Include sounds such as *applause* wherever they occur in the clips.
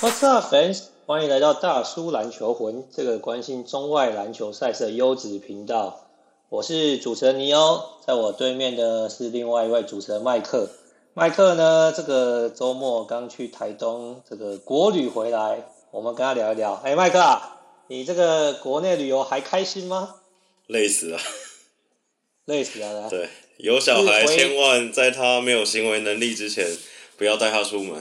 What's up, fans？欢迎来到大叔篮球魂这个关心中外篮球赛事的优质频道。我是主持人尼欧，在我对面的是另外一位主持人麦克。麦克呢，这个周末刚去台东这个国旅回来，我们跟他聊一聊。哎，麦克啊，你这个国内旅游还开心吗？累死了，累死了。对，有小孩千万在他没有行为能力之前，不要带他出门。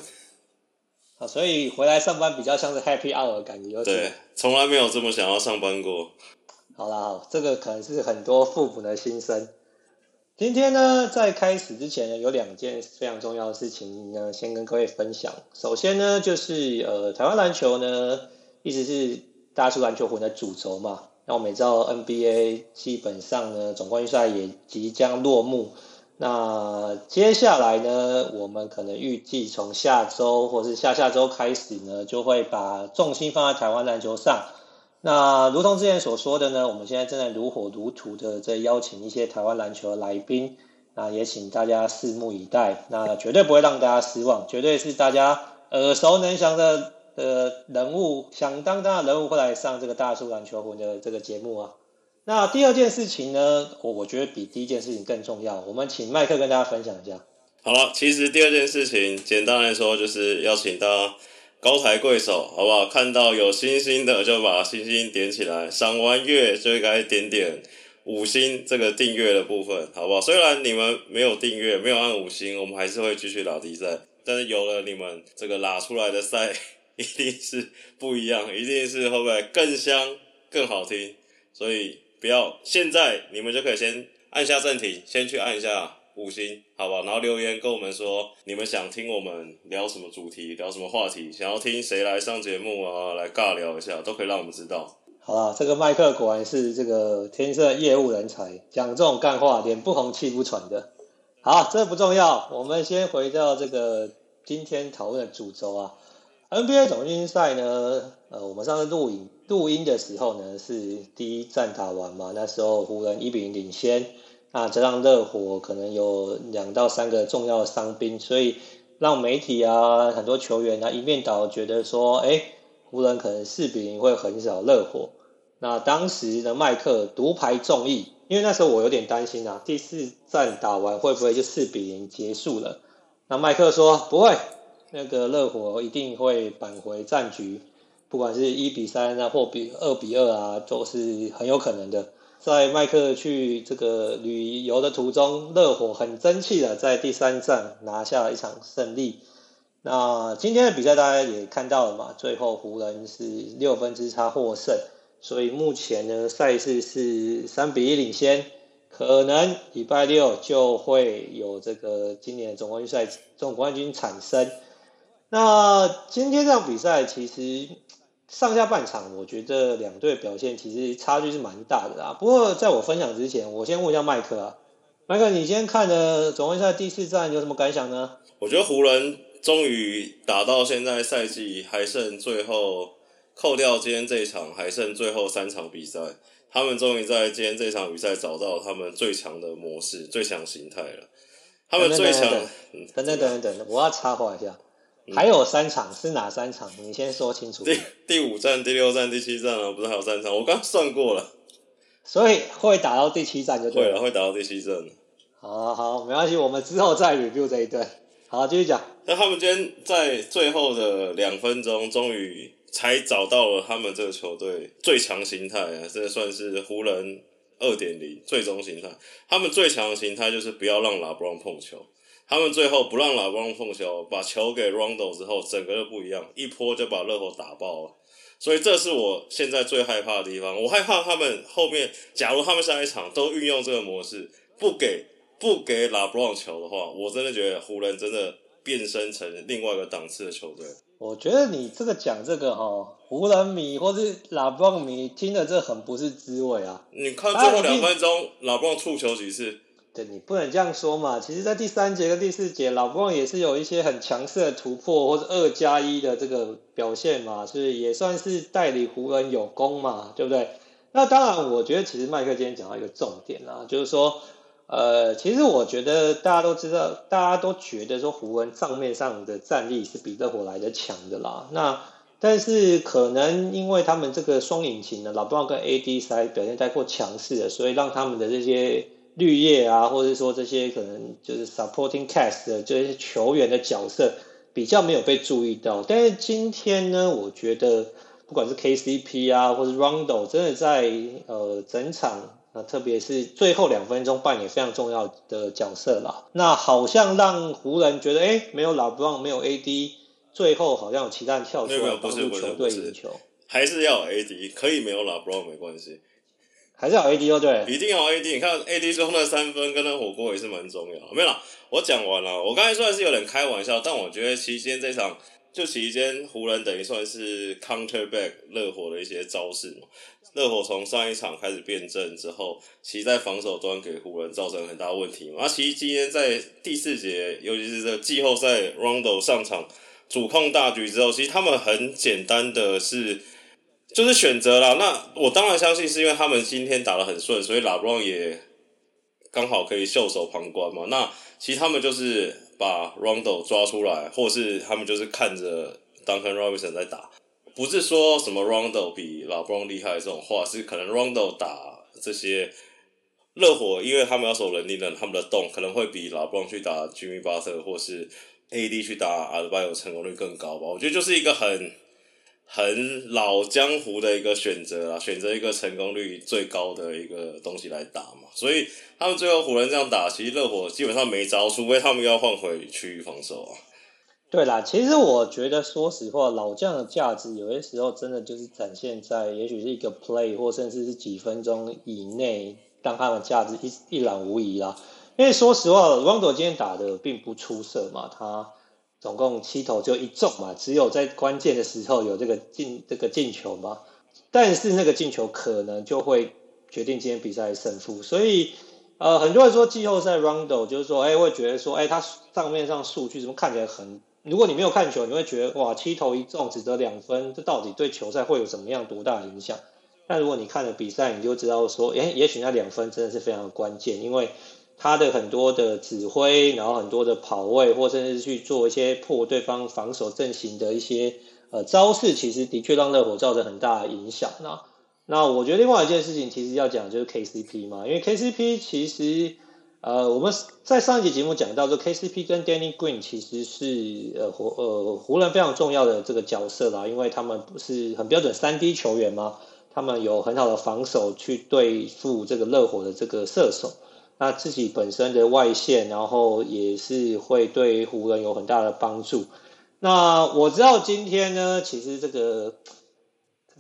啊，所以回来上班比较像是 happy hour 的感觉。对，从来没有这么想要上班过。好啦，这个可能是很多父母的心声。今天呢，在开始之前呢，有两件非常重要的事情呢，先跟各位分享。首先呢，就是呃，台湾篮球呢，一直是大叔篮球魂的主轴嘛。那我们也知道 NBA 基本上呢，总冠军赛也即将落幕。那接下来呢，我们可能预计从下周或是下下周开始呢，就会把重心放在台湾篮球上。那如同之前所说的呢，我们现在正在如火如荼的在邀请一些台湾篮球的来宾，那也请大家拭目以待。那绝对不会让大家失望，绝对是大家耳熟能详的呃人物，响当当的人物会来上这个大叔篮球魂的这个节目啊。那第二件事情呢，我我觉得比第一件事情更重要。我们请麦克跟大家分享一下。好了，其实第二件事情，简单来说就是邀请大家高抬贵手，好不好？看到有星星的就把星星点起来，赏完月就该点点五星这个订阅的部分，好不好？虽然你们没有订阅，没有按五星，我们还是会继续打比赛。但是有了你们，这个拉出来的赛 *laughs* 一定是不一样，一定是会不会更香、更好听？所以。不要，现在你们就可以先按下暂停，先去按一下五星，好吧？然后留言跟我们说，你们想听我们聊什么主题，聊什么话题，想要听谁来上节目啊，来尬聊一下，都可以让我们知道。好啦，这个麦克果然是这个天生业务人才，讲这种干话，脸不红气不喘的。好，这不重要，我们先回到这个今天讨论的主轴啊。NBA 总冠军赛呢，呃，我们上次录影录音的时候呢，是第一战打完嘛，那时候湖人一比零领先，那这让热火可能有两到三个重要的伤兵，所以让媒体啊很多球员啊一面倒觉得说，哎，湖人可能四比零会横扫热火。那当时的麦克独排众议，因为那时候我有点担心啊，第四战打完会不会就四比零结束了？那麦克说不会。那个热火一定会扳回战局，不管是一比三啊，或比二比二啊，都是很有可能的。在麦克去这个旅游的途中，热火很争气的在第三战拿下了一场胜利。那今天的比赛大家也看到了嘛，最后湖人是六分之差获胜，所以目前呢赛事是三比一领先，可能礼拜六就会有这个今年总冠军赛总冠军产生。那今天这场比赛其实上下半场，我觉得两队表现其实差距是蛮大的啊。不过在我分享之前，我先问一下麦克啊，麦克，你今天看的总冠军赛第四站有什么感想呢？我觉得湖人终于打到现在赛季还剩最后，扣掉今天这一场还剩最后三场比赛，他们终于在今天这场比赛找到他们最强的模式、最强形态了。他们最强，等等等等等，我要插话一下。还有三场是哪三场？你先说清楚。第第五站、第六站、第七站啊，不是还有三场？我刚算过了，所以会打到第七站就对了。会了，会打到第七站。好好，没关系，我们之后再 review 这一段。好，继续讲。那他们今天在最后的两分钟，终于才找到了他们这个球队最强形态啊！这算是湖人二点零最终形态。他们最强的形态就是不要让拉布朗碰球。他们最后不让拉布朗碰球，把球给 Rondo 之后，整个就不一样，一波就把热火打爆了。所以这是我现在最害怕的地方。我害怕他们后面，假如他们下一场都运用这个模式，不给不给拉布朗球的话，我真的觉得湖人真的变身成另外一个档次的球队。我觉得你这个讲这个哈，湖人迷或是拉布朗迷听的这很不是滋味啊。你看最后两分钟，拉布朗触球几次？你不能这样说嘛。其实，在第三节跟第四节，老布朗也是有一些很强势的突破，或者二加一的这个表现嘛，所以也算是代理湖人有功嘛，对不对？那当然，我觉得其实麦克今天讲到一个重点啊，就是说呃，其实我觉得大家都知道，大家都觉得说湖人账面上的战力是比热火来的强的啦。那但是可能因为他们这个双引擎呢，老布朗跟 AD 实在表现太过强势了，所以让他们的这些绿叶啊，或者说这些可能就是 supporting cast 的这些球员的角色比较没有被注意到。但是今天呢，我觉得不管是 KCP 啊，或是 Rondo，真的在呃整场。特别是最后两分钟扮演非常重要的角色啦。那好像让湖人觉得，哎、欸，没有老布朗，没有 AD，最后好像有其他人跳出来帮助球队赢球。还是要有 AD，可以没有老布朗没关系。还是要 AD 哦，对，一定要 AD。你看 AD 中的三分跟那火锅也是蛮重要。没有啦，我讲完了。我刚才算是有点开玩笑，但我觉得期间这场就期间湖人等于算是 counter back 热火的一些招式嘛。热火从上一场开始变阵之后，其实在防守端给湖人造成很大问题嘛。那其实今天在第四节，尤其是这季后赛，Rondo 上场主控大局之后，其实他们很简单的是就是选择了。那我当然相信是因为他们今天打得很顺，所以拉布朗也刚好可以袖手旁观嘛。那其实他们就是把 Rondo 抓出来，或是他们就是看着 Duncan Robinson 在打。不是说什么 Rondo 比 LeBron 厉害这种话，是可能 Rondo 打这些热火，因为他们要守人盯人，他们的洞可能会比 LeBron 去打 Jimmy Butler 或是 AD 去打 Adebayo 成功率更高吧？我觉得就是一个很很老江湖的一个选择啊，选择一个成功率最高的一个东西来打嘛。所以他们最后湖人这样打，其实热火基本上没招，除非他们要换回区域防守啊。对啦，其实我觉得，说实话，老将的价值有些时候真的就是展现在，也许是一个 play 或甚至是几分钟以内，让他的价值一一览无遗啦。因为说实话王哲今天打的并不出色嘛，他总共七投就一中嘛，只有在关键的时候有这个进这个进球嘛，但是那个进球可能就会决定今天比赛的胜负，所以呃，很多人说季后赛 Rondo 就是说，哎，会觉得说，哎，他账面上数据怎么看起来很。如果你没有看球，你会觉得哇，七投一中只得两分，这到底对球赛会有什么样多大的影响？但如果你看了比赛，你就知道说，诶，也许那两分真的是非常的关键，因为他的很多的指挥，然后很多的跑位，或甚至去做一些破对方防守阵型的一些呃招式，其实的确让热火造成很大的影响。那那我觉得另外一件事情，其实要讲就是 KCP 嘛，因为 KCP 其实。呃，我们在上一集节目讲到，说 KCP 跟 Danny Green 其实是呃湖呃湖人非常重要的这个角色啦，因为他们不是很标准三 D 球员嘛，他们有很好的防守去对付这个热火的这个射手，那自己本身的外线，然后也是会对湖人有很大的帮助。那我知道今天呢，其实这个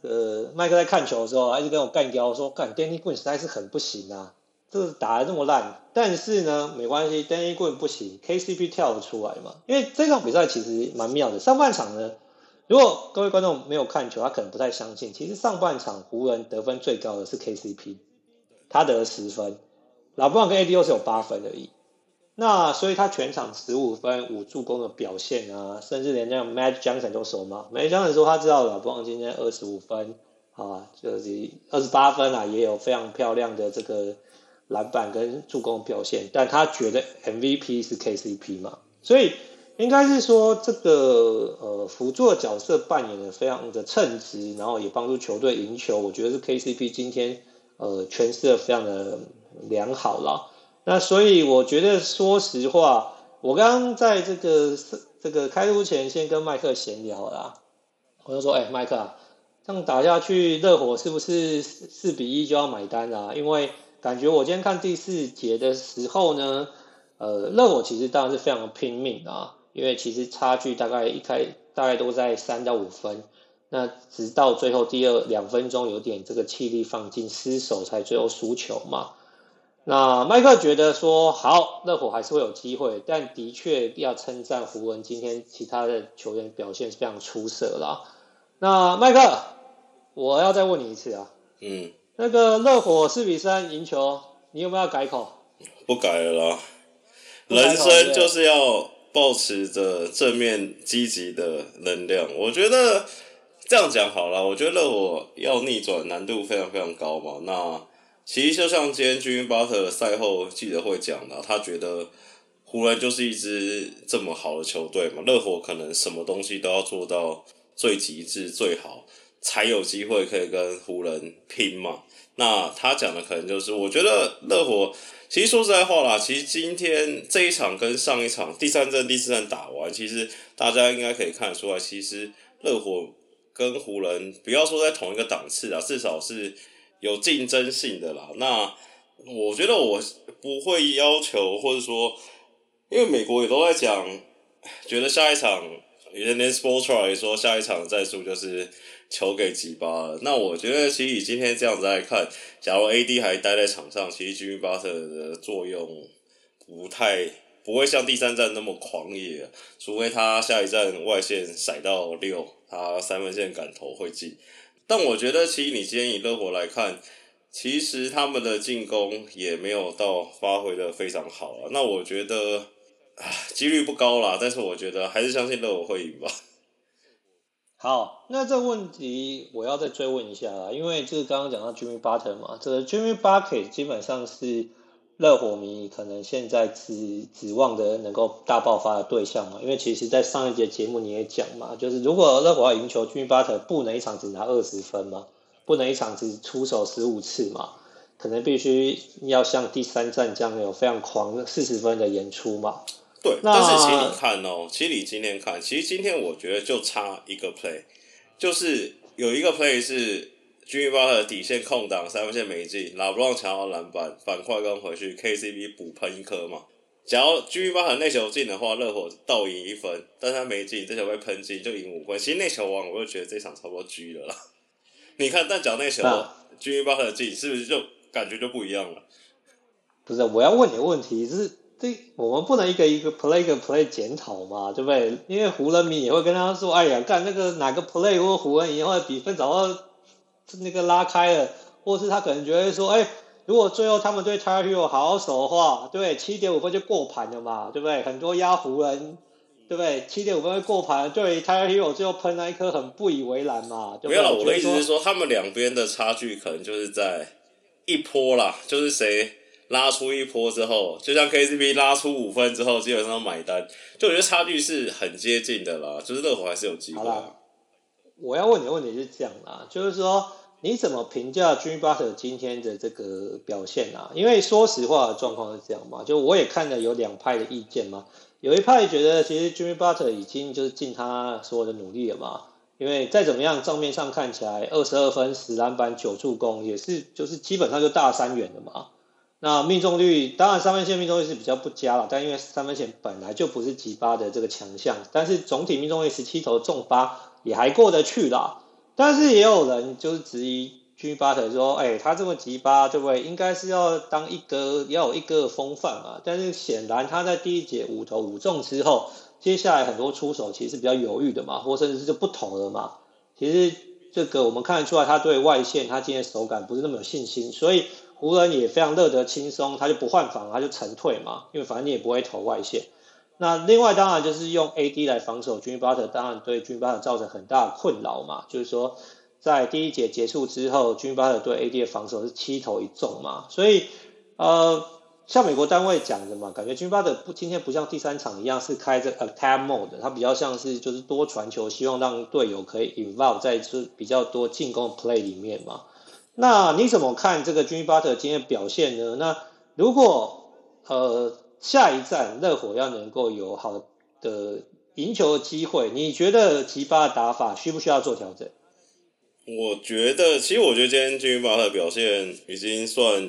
这个麦克在看球的时候，还是跟我干掉说，干 Danny Green 实在是很不行啊。这个打得这么烂，但是呢，没关系，Danny Green 不行，KCP 跳得出来嘛。因为这场比赛其实蛮妙的。上半场呢，如果各位观众没有看球，他可能不太相信。其实上半场湖人得分最高的是 KCP，他得了十分，老布朗跟 AD 都是有八分而已。那所以他全场十五分五助攻的表现啊，甚至连那样 Magic Johnson 都说嘛，Magic Johnson 说他知道老布朗今天二十五分啊，就是二十八分啊，也有非常漂亮的这个。篮板跟助攻表现，但他觉得 MVP 是 KCP 嘛，所以应该是说这个呃辅助的角色扮演的非常的称职，然后也帮助球队赢球。我觉得是 KCP 今天呃诠释的非常的良好了。那所以我觉得说实话，我刚刚在这个这个开录前先跟麦克闲聊啦，我就说哎麦克啊，这样打下去热火是不是四比一就要买单啊？因为感觉我今天看第四节的时候呢，呃，热火其实当然是非常拼命啊，因为其实差距大概一开大概都在三到五分，那直到最后第二两分钟有点这个气力放尽失手才最后输球嘛。那麦克觉得说好，热火还是会有机会，但的确要称赞胡文今天其他的球员表现是非常出色啦。那麦克，我要再问你一次啊，嗯。那个热火四比三赢球，你有没有要改口？不改了啦，人生就是要保持着正面积极的能量。我觉得这样讲好了，我觉得热火要逆转难度非常非常高嘛。那其实就像今天 Jimmy Butler 赛后记者会讲的，他觉得湖人就是一支这么好的球队嘛，热火可能什么东西都要做到最极致最好，才有机会可以跟湖人拼嘛。那他讲的可能就是，我觉得热火其实说实在话啦，其实今天这一场跟上一场第三战、第四战打完，其实大家应该可以看得出来，其实热火跟湖人不要说在同一个档次啊，至少是有竞争性的啦。那我觉得我不会要求，或者说，因为美国也都在讲，觉得下一场。连连 Spoelstra 也说，下一场战术就是球给吉巴了。那我觉得，其实以今天这样子来看，假如 AD 还待在场上，其实 Jimmy Butler 的作用不太不会像第三战那么狂野，除非他下一站外线甩到六，他三分线敢投会进。但我觉得，其实你今天以热火来看，其实他们的进攻也没有到发挥的非常好啊。那我觉得。唉，几率不高啦，但是我觉得还是相信热火会赢吧。*laughs* 好，那这问题我要再追问一下啦，因为就是刚刚讲到 Jimmy Butler 嘛，这个 Jimmy Bucket 基本上是热火迷可能现在指指望的能够大爆发的对象嘛，因为其实，在上一节节目你也讲嘛，就是如果热火要赢球，Jimmy Butler 不能一场只拿二十分嘛，不能一场只出手十五次嘛，可能必须要像第三战这样有非常狂四十分的演出嘛。对，但是其实你看哦，其实你今天看，其实今天我觉得就差一个 play，就是有一个 play 是 Jimmy Butler 底线空档三分线没进，LeBron 抢到篮板反快攻回去，KCB 补喷一颗嘛。假如 Jimmy Butler 那球进的话，热火倒赢一分，但他没进，这球被喷进就赢五分。其实那球完我就觉得这场差不多 G 了啦。*laughs* 你看，但假如那球 Jimmy Butler 进，是不是就感觉就不一样了？不是，我要问你的问题是。这我们不能一个一个 play 一个 play 检讨嘛，对不对？因为湖人迷也会跟他说：“哎呀，干那个哪个 play 或湖人赢或者比分早到那个拉开了，或是他可能觉得说，哎，如果最后他们对 Tyler Herro 好好守的话，对，七点五分就过盘了嘛，对不对？很多压湖人，对不对？七点五分会过盘，对 Herro 最后喷那一颗很不以为然嘛，对不对？没有，我的意思是说，他们两边的差距可能就是在一波啦，就是谁。拉出一波之后，就像 KCP 拉出五分之后，基本上买单，就我觉得差距是很接近的啦。就是热火还是有机会。我要问你的问题是这样啦，就是说你怎么评价 Jimmy Butler 今天的这个表现啊？因为说实话状况是这样嘛，就我也看了有两派的意见嘛。有一派觉得其实 Jimmy Butler 已经就是尽他所有的努力了嘛，因为再怎么样账面上看起来二十二分十篮板九助攻也是就是基本上就大三元的嘛。那命中率当然三分线命中率是比较不佳了，但因为三分线本来就不是吉巴的这个强项，但是总体命中率十七投中八也还过得去啦。但是也有人就是质疑 Jimmy Butler 说，哎、他这么急巴，对不对？应该是要当一哥，要有一哥的风范嘛。但是显然他在第一节五投五中之后，接下来很多出手其实是比较犹豫的嘛，或甚至是就不投了嘛。其实这个我们看得出来，他对外线他今天手感不是那么有信心，所以。湖人也非常乐得轻松，他就不换防，他就沉退嘛，因为反正你也不会投外线。那另外当然就是用 AD 来防守 Jimmy Butler，当然对 Jimmy Butler 造成很大的困扰嘛。就是说，在第一节结束之后，Jimmy Butler 对 AD 的防守是七投一中嘛，所以呃，像美国单位讲的嘛，感觉 Jimmy Butler 不今天不像第三场一样是开着 attack mode，他比较像是就是多传球，希望让队友可以 involve 在比较多进攻 play 里面嘛。那你怎么看这个 Jimmy Butler 今天表现呢？那如果呃下一站热火要能够有好的赢球的机会，你觉得吉巴的打法需不需要做调整？我觉得，其实我觉得今天 Jimmy Butler 的表现已经算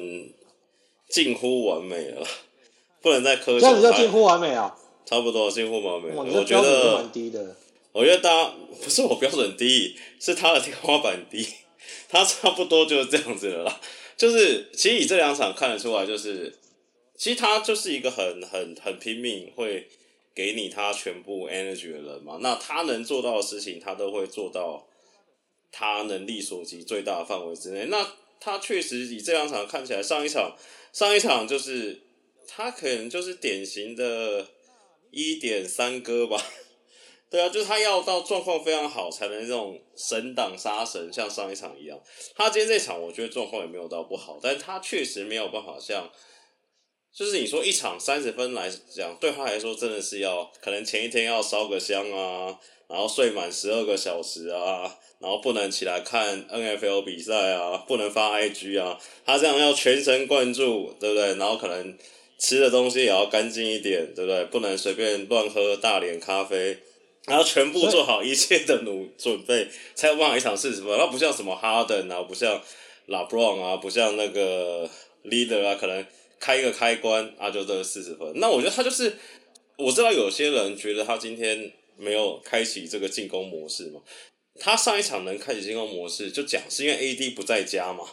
近乎完美了，*laughs* 不能再苛责。这样子叫近乎完美啊？差不多近乎完美。我觉得蛮低的。我觉得大家不是我标准低，*laughs* 是他的天花板低。*laughs* 他差不多就是这样子了啦，就是其实以这两场看得出来，就是其实他就是一个很很很拼命，会给你他全部 energy 的人嘛。那他能做到的事情，他都会做到他能力所及最大的范围之内。那他确实以这两场看起来，上一场上一场就是他可能就是典型的一点三哥吧。*laughs* 对啊，就是他要到状况非常好，才能这种神挡杀神，像上一场一样。他今天这场，我觉得状况也没有到不好，但他确实没有办法像，就是你说一场三十分来讲，对他来说真的是要可能前一天要烧个香啊，然后睡满十二个小时啊，然后不能起来看 NFL 比赛啊，不能发 IG 啊，他这样要全神贯注，对不对？然后可能吃的东西也要干净一点，对不对？不能随便乱喝大连咖啡。然后全部做好一切的努准备，才有办法一场四十分。那不像什么哈登啊，不像拉布朗啊，不像那个 leader 啊，可能开一个开关啊，就得四十分。那我觉得他就是，我知道有些人觉得他今天没有开启这个进攻模式嘛。他上一场能开启进攻模式，就讲是因为 AD 不在家嘛。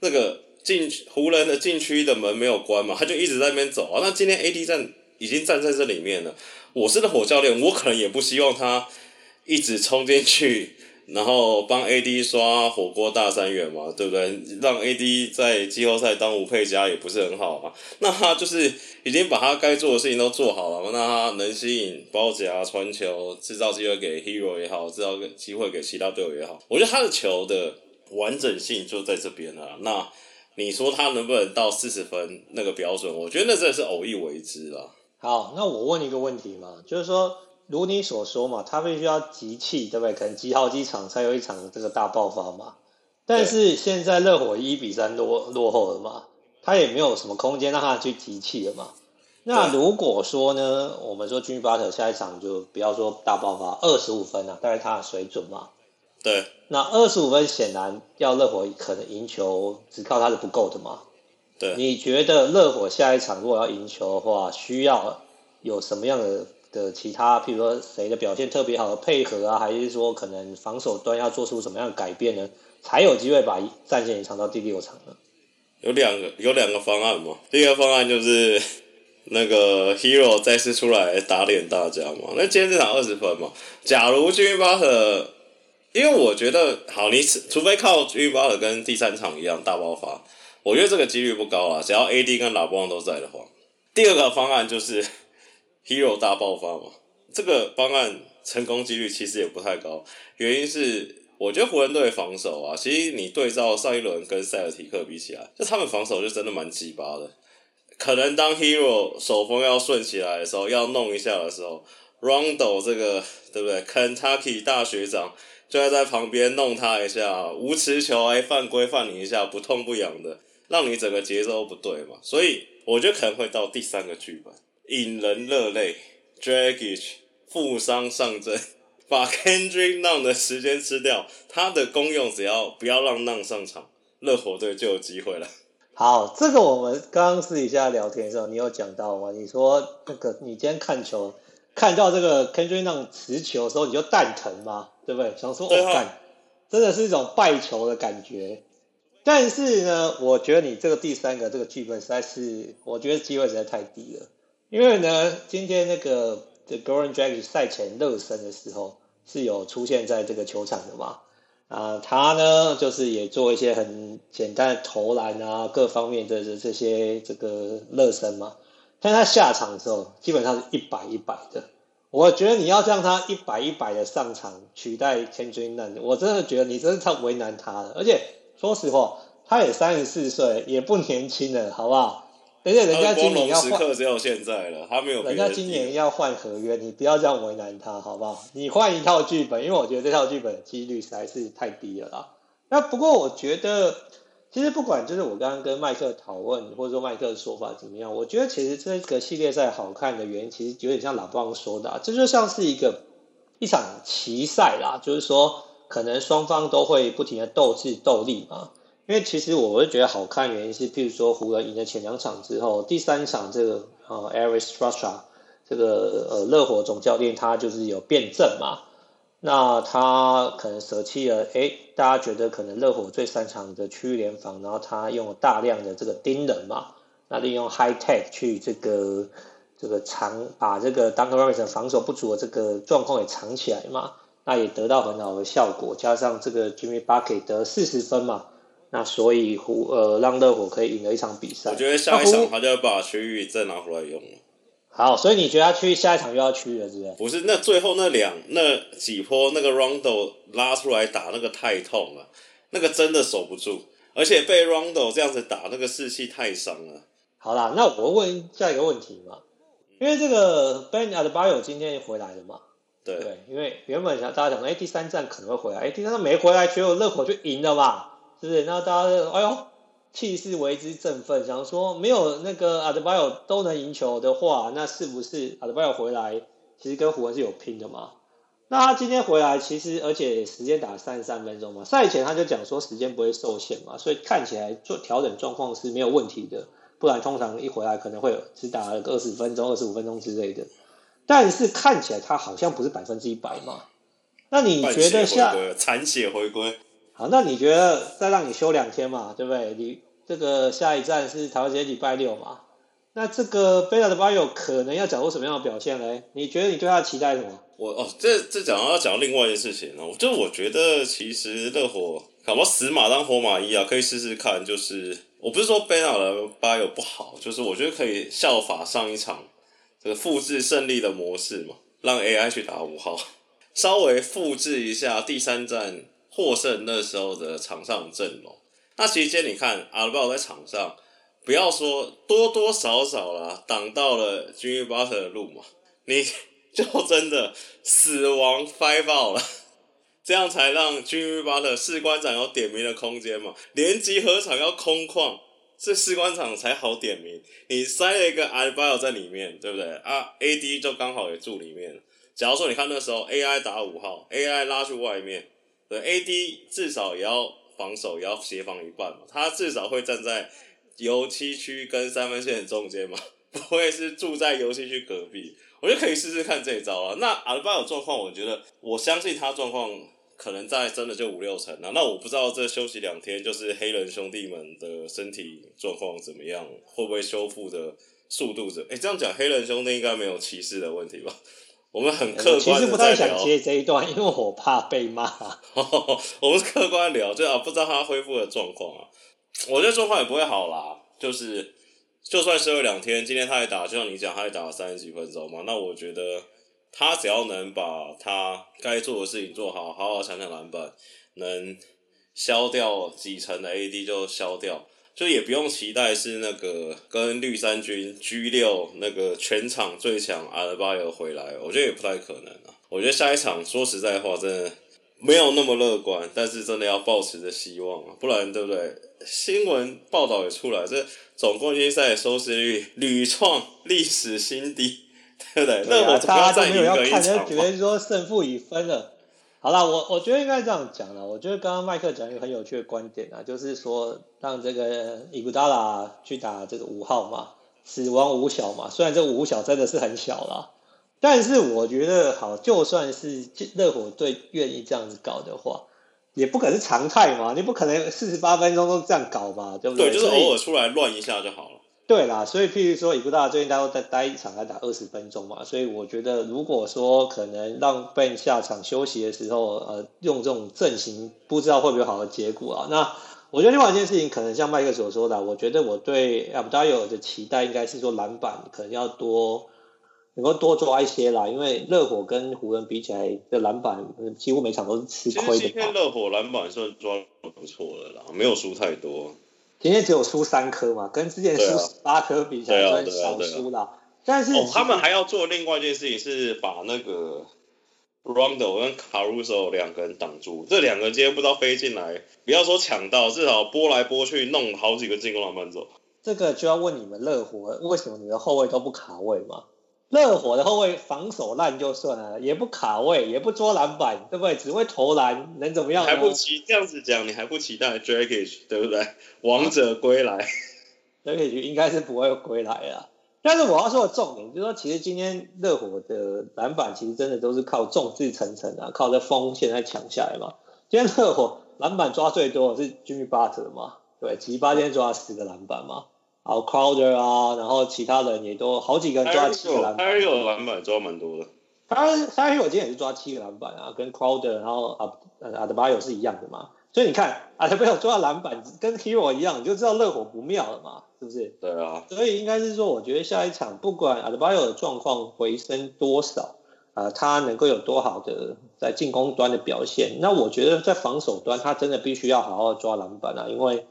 那个进湖人的禁区的门没有关嘛，他就一直在那边走啊。那今天 AD 站已经站在这里面了。我是的火教练，我可能也不希望他一直冲进去，然后帮 AD 刷火锅大三元嘛，对不对？让 AD 在季后赛当无配加也不是很好嘛。那他就是已经把他该做的事情都做好了嘛，那他能吸引包夹、传球、制造机会给 Hero 也好，制造机会给其他队友也好，我觉得他的球的完整性就在这边了。那你说他能不能到四十分那个标准？我觉得那真的是偶一为之了。好，那我问一个问题嘛，就是说，如你所说嘛，他必须要集气，对不对？可能集好几场才有一场这个大爆发嘛。但是现在热火一比三落落后了嘛，他也没有什么空间让他去集气了嘛。那如果说呢，我们说金巴特下一场就不要说大爆发，二十五分啊，大概他的水准嘛。对。那二十五分显然要热火可能赢球，只靠他是不够的嘛。对，你觉得热火下一场如果要赢球的话，需要有什么样的的其他，譬如说谁的表现特别好的配合啊，还是说可能防守端要做出什么样的改变呢，才有机会把战线延长到第六场呢？有两个有两个方案嘛，第一个方案就是那个 Hero 再次出来打脸大家嘛。那今天这场二十分嘛，假如 G 巴特因为我觉得好，你除非靠 G 巴特跟第三场一样大爆发。我觉得这个几率不高啊，只要 AD 跟拉布都在的话。第二个方案就是 Hero 大爆发嘛，这个方案成功几率其实也不太高。原因是我觉得湖人队防守啊，其实你对照上一轮跟塞尔提克比起来，就他们防守就真的蛮鸡巴的。可能当 Hero 手风要顺起来的时候，要弄一下的时候，Rondo 这个对不对？Kentucky 大学长。就要在旁边弄他一下，无持球哎，犯规犯你一下，不痛不痒的，让你整个节奏不对嘛。所以我觉得可能会到第三个剧本，引人热泪，Dragic 负伤上阵，*laughs* 把 Kendrick Nunn 的时间吃掉，他的功用只要不要让 Nunn 上场，热火队就有机会了。好，这个我们刚刚私底下聊天的时候，你有讲到吗？你说那个你今天看球。看到这个 Kendrick Nunn 持球的时候，你就蛋疼吗？对不对？想说哦，干，真的是一种败球的感觉。但是呢，我觉得你这个第三个这个剧本实在是，我觉得机会实在太低了。因为呢，今天那个 The Goran Dragic 赛前热身的时候是有出现在这个球场的嘛？啊，他呢就是也做一些很简单的投篮啊，各方面的这些这个热身嘛。但他下场的时候，基本上是一百一百的。我觉得你要让他一百一百的上场取代 Kendrick Nunn，我真的觉得你真的太为难他了。而且说实话，他也三十四岁，也不年轻了，好不好？而且人家今年要换，只有现在了，他没有。人家今年要换合约，你不要这样为难他，好不好？你换一套剧本，因为我觉得这套剧本的几率实在是太低了啦。那不过我觉得。其实不管就是我刚刚跟麦克讨论，或者说麦克的说法怎么样，我觉得其实这个系列赛好看的原因，其实有点像老布说的，啊这就像是一个一场棋赛啦，就是说可能双方都会不停的斗智斗力嘛。因为其实我会觉得好看原因是，譬如说湖人赢了前两场之后，第三场这个呃，Erik Russa 这个呃热火总教练他就是有辩证嘛。那他可能舍弃了，诶，大家觉得可能热火最擅长的区域联防，然后他用了大量的这个盯人嘛，那利用 high tech 去这个这个藏，把这个 Duncan Robinson 防守不足的这个状况给藏起来嘛，那也得到很好的效果，加上这个 Jimmy Bucket 得四十分嘛，那所以湖呃让热火可以赢了一场比赛。我觉得下一场他就要把区域再拿回来用了。好，所以你觉得他去下一场又要去了，是不是？不是，那最后那两那几波那个 Rondo 拉出来打那个太痛了，那个真的守不住，而且被 Rondo 这样子打，那个士气太伤了。好啦，那我问下一个问题嘛，因为这个 Ben Adebayo 今天回来了嘛？对，对，因为原本想大家讲，哎，第三站可能会回来，哎，第三站没回来，结果热火就赢了嘛，是不是？那大家就哎呦，气势为之振奋，想说没有那个 Adebayo 都能赢球的话，那是不是 Adebayo 回来其实跟湖人是有拼的嘛？那他今天回来，其实而且时间打三十三分钟嘛，赛前他就讲说时间不会受限嘛，所以看起来做调整状况是没有问题的，不然通常一回来可能会只打了个二十分钟、二十五分钟之类的。但是看起来他好像不是百分之一百嘛？那你觉得下残血回归？好，那你觉得再让你休两天嘛？对不对？你这个下一站是台湾时间礼拜六嘛？那这个 Bam Adebayo 可能要讲出什么样的表现嘞？你觉得你对他期待什么？我哦，这这讲要讲另外一件事情哦，就我觉得其实热火搞不死马当活马医啊，可以试试看。就是我不是说 Bam Adebayo 不好，就是我觉得可以效法上一场。这个复制胜利的模式嘛，让 AI 去打五号，*laughs* 稍微复制一下第三站获胜那时候的场上阵容。那其实今天你看阿尔巴在场上，不要说多多少少啦，挡到了军欲巴特的路嘛，你 *laughs* 就真的死亡 five out 了，这样才让军欲巴特士官长有点名的空间嘛，连集合场要空旷。这士官长才好点名，你塞了一个 Adebayo 在里面，对不对啊？AD 就刚好也住里面。假如说你看那时候 AI 打五号，AI 拉去外面，对 AD 至少也要防守，也要协防一半嘛。他至少会站在油漆区跟三分线中间嘛，*laughs* 不会是住在油漆区隔壁。我觉得可以试试看这一招啊。那 Adebayo 状况，我觉得我相信他状况。可能在真的就五六成啊，那我不知道这休息两天，就是黑人兄弟们的身体状况怎么样，会不会修复的速度怎？哎，这样讲黑人兄弟应该没有歧视的问题吧？我们很客观。其实不太想接这一段，因为我怕被骂。*laughs* 我们是客观聊，就啊，不知道他恢复的状况啊。我觉得状况也不会好啦，就是就算休了两天，今天他也打，就像你讲，他也打了三十几分钟嘛，那我觉得。他只要能把他该做的事情做好，好好抢抢篮板，能消掉几成的 AD 就消掉，就也不用期待是那个跟绿衫军 G 六那个全场最强阿德巴约回来，我觉得也不太可能啊。我觉得下一场说实在话，真的没有那么乐观，但是真的要抱持着希望啊，不然对不对？新闻报道也出来，这总冠军赛收视率屡创历史新低。对不对？那我大家都没有要看，就觉得说胜负已分了。好了，我我觉得应该这样讲了。我觉得刚刚麦克讲一个很有趣的观点啊，就是说让这个伊古达拉去打这个五号嘛，死亡五小嘛。虽然这五小真的是很小啦，但是我觉得好，就算是热火队愿意这样子搞的话，也不可能是常态嘛。你不可能四十八分钟都这样搞吧？对不对？对，就是偶尔出来乱一下就好了。对啦，所以譬如说，以布大最近待待待一场，来打二十分钟嘛，所以我觉得，如果说可能让 Ben 下场休息的时候，呃，用这种阵型，不知道会不会有好的结果啊？那我觉得另外一件事情，可能像麦克所说的，我觉得我对 Adebayo 的期待应该是说篮板可能要多，能够多抓一些啦，因为热火跟湖人比起来，这篮板几乎每场都是吃亏的。今天热火篮板算抓不错的啦，没有输太多。今天只有输三颗嘛，跟之前输八颗比起来算少输啦。但是、哦、他们还要做另外一件事情，是把那个 Rondo 跟 Caruso 两个人挡住。这两个人今天不知道飞进来，不要说抢到，至少拨来拨去，弄好几个进攻篮板走。这个就要问你们热火，为什么你的后卫都不卡位嘛？热火的后卫防守烂就算了，也不卡位，也不捉篮板，对不对？只会投篮，能怎么样？还不期这样子讲，你还不期待 Dragic 对不对？王者归来，Dragic 应该是不会归来啊。但是我要说的重点就是说，其实今天热火的篮板其实真的都是靠众志成城啊，靠这锋线在抢下来嘛。今天热火篮板抓最多是 Jimmy Butler 嘛，对，吉巴今天抓了十个篮板嘛。好，Crowder 啊，然后其他人也都好几个人抓七个篮板，他有篮板抓蛮多的。他他有今天也是抓七个篮板啊，跟 Crowder，然后啊呃 Adebayo 是一样的嘛。所以你看，阿德贝尔抓篮板跟 Hero 一样，你就知道热火不妙了嘛，是不是？对啊。所以应该是说，我觉得下一场不管阿德巴尔的状况回升多少，啊、呃，他能够有多好的在进攻端的表现，那我觉得在防守端他真的必须要好好抓篮板啊，因为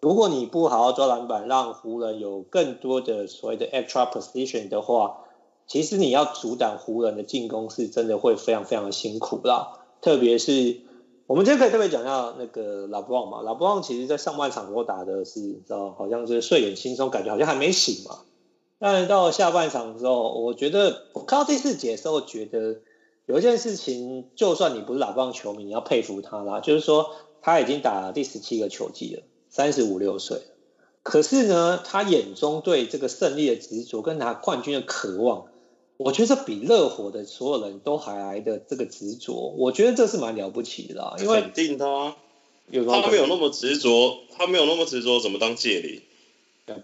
如果你不好好抓篮板，让湖人有更多的所谓的 extra position 的话，其实你要阻挡湖人的进攻是真的会非常非常的辛苦啦，特别是。我们今天可以特别讲一下那个老布旺嘛，老布旺其实在上半场我打的是，你知道，好像是睡眼惺忪，感觉好像还没醒嘛。但是到下半场的时候，我觉得我看到第四节的时候，觉得有一件事情，就算你不是老布旺球迷，你要佩服他啦，就是说他已经打了第十七个球季了，三十五六岁，可是呢，他眼中对这个胜利的执着跟拿冠军的渴望。我觉得这比热火的所有人都还来的这个执着，我觉得这是蛮了不起的啦。因为肯定他，他没有那么执着，他没有那么执着，怎么当界里？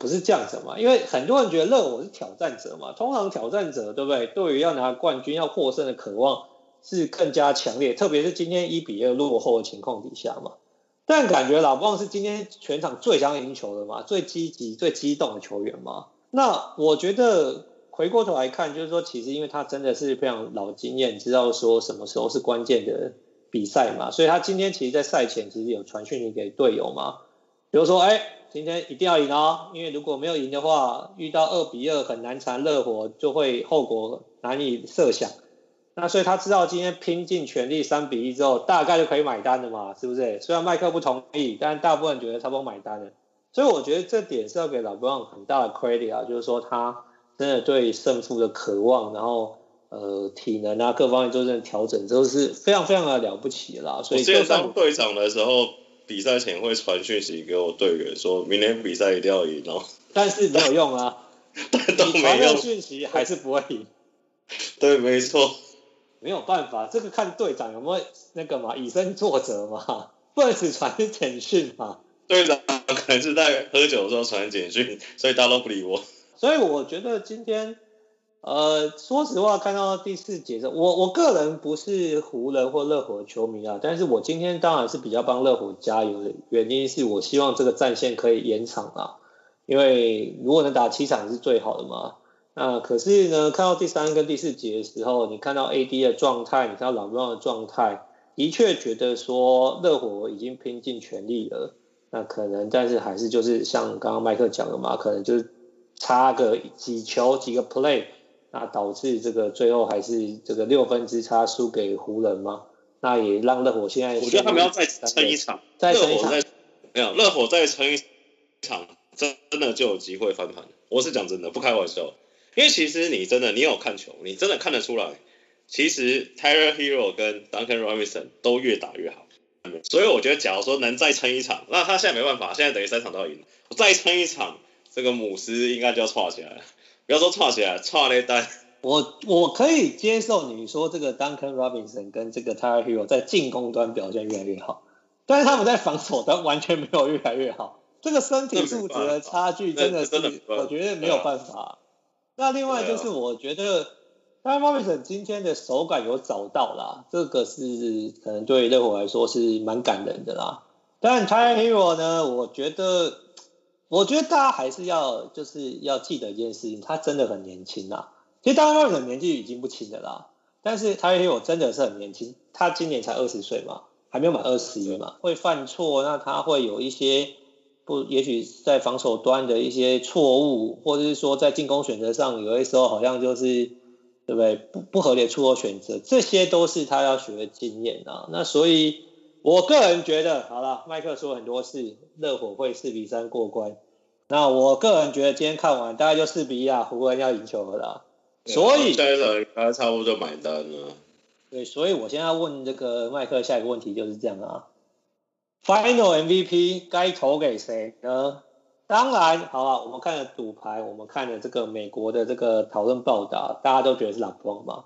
不是这样子嘛？因为很多人觉得热火是挑战者嘛，通常挑战者对不对？对于要拿冠军、要获胜的渴望是更加强烈，特别是今天一比二落后的情况底下嘛。但感觉老布是今天全场最想赢球的嘛，最积极、最激动的球员嘛。那我觉得。回过头来看，就是说，其实因为他真的是非常老经验，知道说什么时候是关键的比赛嘛，所以他今天其实，在赛前其实有传讯息给队友嘛，比如说，哎，今天一定要赢哦，因为如果没有赢的话，遇到二比二很难缠热火，就会后果难以设想。那所以他知道今天拼尽全力三比一之后，大概就可以买单了嘛，是不是？虽然麦克不同意，但大部分觉得差不多买单了。所以我觉得这点是要给老布朗很大的 credit 啊，就是说他。真的对胜负的渴望，然后呃体能啊各方面都在调整，都是非常非常的了不起啦。所以就算当队长的时候，比赛前会传讯息给我队员，说明天比赛一定要赢哦。*laughs* 但是没有用啊，但都没用，讯息还是不会赢。对，没错，没有办法，这个看队长有没有那个嘛以身作则嘛，*laughs* 不能只传简讯嘛。队长可能是在喝酒的时候传简讯，所以大家都不理我。所以我觉得今天，呃，说实话，看到第四节的我我个人不是湖人或热火球迷啊，但是我今天当然是比较帮热火加油的原因是我希望这个战线可以延长啊，因为如果能打七场是最好的嘛。那可是呢，看到第三跟第四节的时候，你看到 AD 的状态，你看到老布朗的状态，的确觉得说热火已经拼尽全力了。那可能，但是还是就是像刚刚麦克讲的嘛，可能就是。差个几球几个 play，那导致这个最后还是这个六分之差输给湖人嘛？那也让热火现在，我觉得他们要再撑一场，再撑一场，没有热火再撑一场，真真的就有机会翻盘。我是讲真的，不开玩笑。因为其实你真的你有看球，你真的看得出来，其实 Tyler Hero 跟 Duncan Robinson 都越打越好。所以我觉得，假如说能再撑一场，那他现在没办法，现在等于三场都要赢，再撑一场。这个母狮应该就要串起来了，不要说串起来，串了一单。我我可以接受你说这个 Duncan Robinson 跟这个 Tyler Herro 在进攻端表现越来越好，但是他们在防守端完全没有越来越好。这个身体素质的差距真的是，我觉得没有办法。那另外就是我觉得 Robinson 今天的手感有找到啦，这个是可能对热火来说是蛮感人的啦。但 Tyler Herro 呢，我觉得。我觉得大家还是要就是要记得一件事情，他真的很年轻啦。其实当然他年纪已经不轻的啦，但是他也有真的是很年轻，他今年才二十岁嘛，还没有满二十一嘛，会犯错，那他会有一些不，也许在防守端的一些错误，或者是说在进攻选择上，有些时候好像就是对不对？不不合理的出手选择，这些都是他要学的经验啊。那所以。我个人觉得，好了，麦克说很多次，热火会四比三过关。那我个人觉得，今天看完大概就四比一啊，湖人要赢球了啦。所以，下一场他差不多就买单了。对，所以我现在要问这个麦克下一个问题就是这样啊，Final MVP 该投给谁呢？当然，好啊，我们看了赌牌，我们看了这个美国的这个讨论报道，大家都觉得是老光嘛。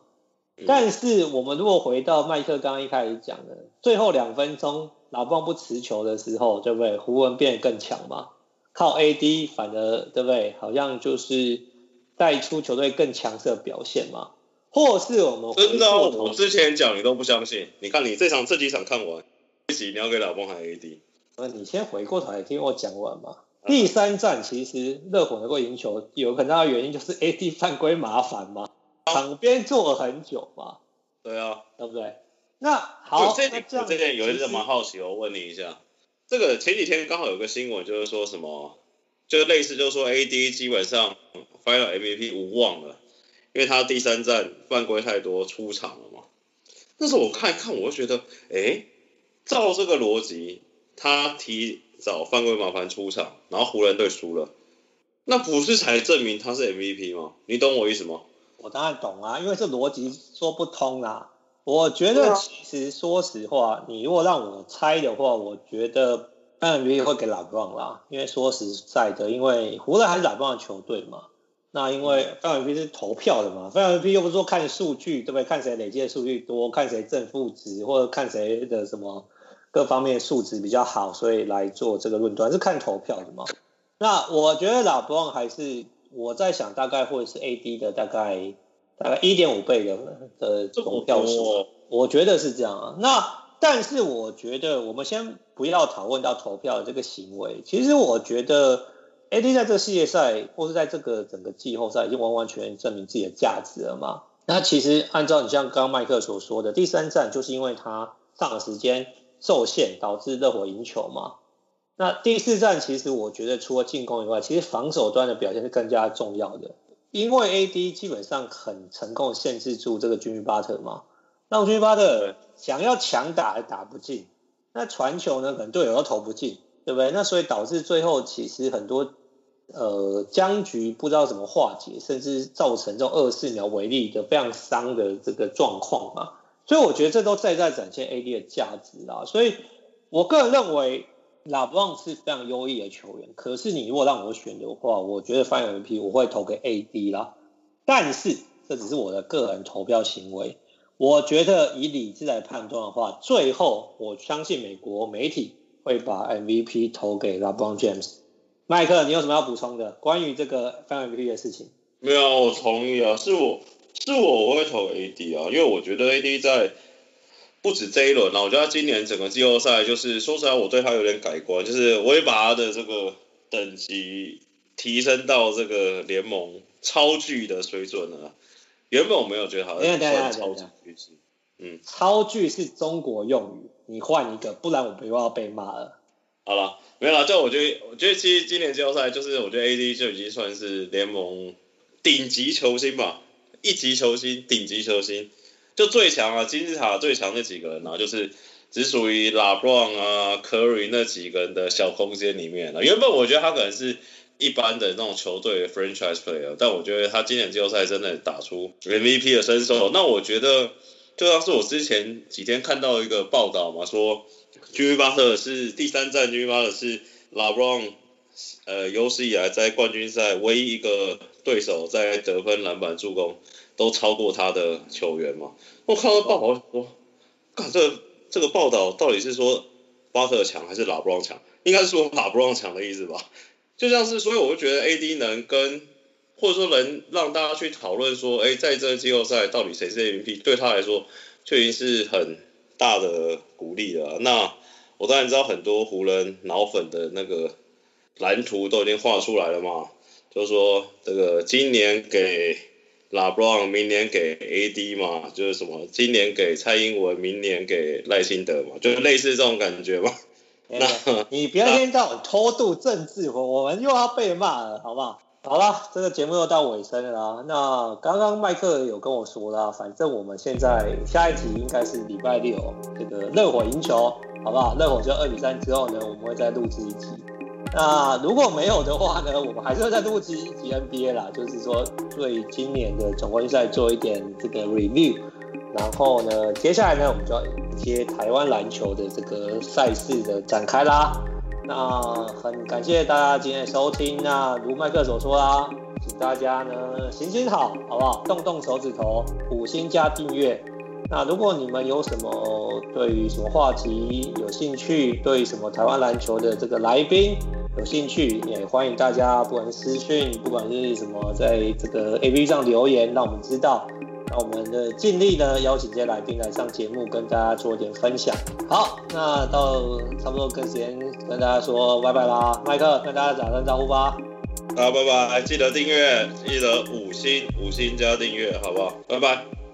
但是我们如果回到麦克刚刚一开始讲的，最后两分钟老棒不持球的时候，对不对？胡文变得更强嘛？靠 AD 反而对不对？好像就是带出球队更强势的表现嘛？或是我们真的，我之前讲你都不相信，你看你这场这几场看完，集你要给老邦还 AD？那，你先回过头来听我讲完嘛。第三站其实热火能够赢球，有很大的原因就是 AD 犯规麻烦嘛，场边坐了很久嘛。对啊，对不对？那好，这点我这点有一点蛮好奇，我问你一下，这个前几天刚好有个新闻，就是说什么，就类似就是说 AD 基本上 Final MVP 无望了，因为他第三站犯规太多出场了嘛。那时候我看一看，我就觉得，哎，照这个逻辑，他提早犯规麻烦出场，然后湖人队输了，那不是才证明他是 MVP 吗？你懂我意思吗？我当然懂啊，因为这逻辑说不通啦。我觉得其实说实话，你如果让我猜的话，我觉得 MVP 会给拉布朗啦。因为说实在的，因为湖人还是拉布朗的球队嘛。那因为 MVP 是投票的嘛，MVP 又不是说看数据，对不对？看谁累积的数据多，看谁正负值，或者看谁的什么各方面素质比较好，所以来做这个论断，是看投票的嘛。那我觉得拉布朗还是。我在想，大概会是 AD 的大概大概一点五倍的的总票数，我觉得是这样啊。那但是我觉得，我们先不要讨论到投票的这个行为。其实我觉得 AD 在这个系列赛，或是在这个整个季后赛，已经完完全全证明自己的价值了嘛。那其实按照你像刚刚麦克所说的，第三站就是因为他上的时间受限，导致热火赢球嘛。那第四战其实我觉得除了进攻以外，其实防守端的表现是更加重要的，因为 AD 基本上很成功限制住这个军巴特嘛，让军巴特想要强打还打不进，那传球呢可能队友都投不进，对不对？那所以导致最后其实很多呃僵局不知道怎么化解，甚至造成这种二四秒违例的非常伤的这个状况嘛，所以我觉得这都在在展现 AD 的价值啊，所以我个人认为 LeBron 是非常优异的球员，可是你如果让我选的话，我觉得 Final MVP 我会投给 AD 啦。但是这只是我的个人投票行为，我觉得以理智来判断的话，最后我相信美国媒体会把 MVP 投给 LeBron James。麦克，你有什么要补充的关于这个 Final MVP 的事情？没有，我同意啊，是我是我我会投 AD 啊，因为我觉得 AD 在。不止这一轮了，我觉得他今年整个季后赛就是说实话，我对他有点改观，就是我也把他的这个等级提升到这个联盟超巨的水准了。原本我没有觉得他算超级巨星，嗯，超巨是中国用语，你换一个，不然我们又要被骂了。好了，没有了，就我觉得，我觉得其实今年季后赛就是我觉得 AD 就已经算是联盟顶级球星吧，一级球星，顶级球星。就最强啊，金字塔最强那几个人啊，就是只属于拉布朗啊、科瑞那几个人的小空间里面了。原本我觉得他可能是一般的那种球队 franchise player，但我觉得他今年季后赛真的打出 MVP 的身手。那我觉得就像是我之前几天看到一个报道嘛，说 Jimmy Butler 是第三站，Jimmy Butler 是拉布朗呃有史以来在冠军赛唯一一个对手在得分、篮板、助攻。都超过他的球员嘛？我看到报道说，看这个、这个报道到底是说巴特强还是拉布朗强？应该是说拉布朗强的意思吧？就像是，所以我就觉得 AD 能跟或者说能让大家去讨论说，哎，在这个季后赛到底谁是 MVP，对他来说就已经是很大的鼓励了。那我当然知道很多湖人脑粉的那个蓝图都已经画出来了嘛，就是说这个今年给。拉布朗明年给 AD 嘛，就是什么今年给蔡英文，明年给赖清德嘛，就是类似这种感觉嘛。*laughs* 那你不要一天到晚偷渡政治，我我们又要被骂了，好不好？好了，这个节目又到尾声了啦。那刚刚麦克有跟我说啦，反正我们现在下一集应该是礼拜六，这个热火赢球，好不好？热火就二比三之后呢，我们会再录制一集。那如果没有的话呢，我们还是会再录制一集 NBA 啦，就是说对今年的总冠军赛做一点这个 review，然后呢，接下来呢，我们就要迎接台湾篮球的这个赛事的展开啦。那很感谢大家今天的收听，那如麦克所说啦，请大家呢行行好，好不好？动动手指头，五星加订阅。那如果你们有什么对于什么话题有兴趣，对什么台湾篮球的这个来宾有兴趣，也欢迎大家不管是私讯，不管是什么，在这个 A P P 上留言，让我们知道，那我们的尽力呢，邀请这些来宾来上节目，跟大家做一点分享。好，那到差不多跟时间跟大家说拜拜啦，麦克跟大家打声招呼吧。好，拜拜，记得订阅，记得五星五星加订阅，好不好？拜拜。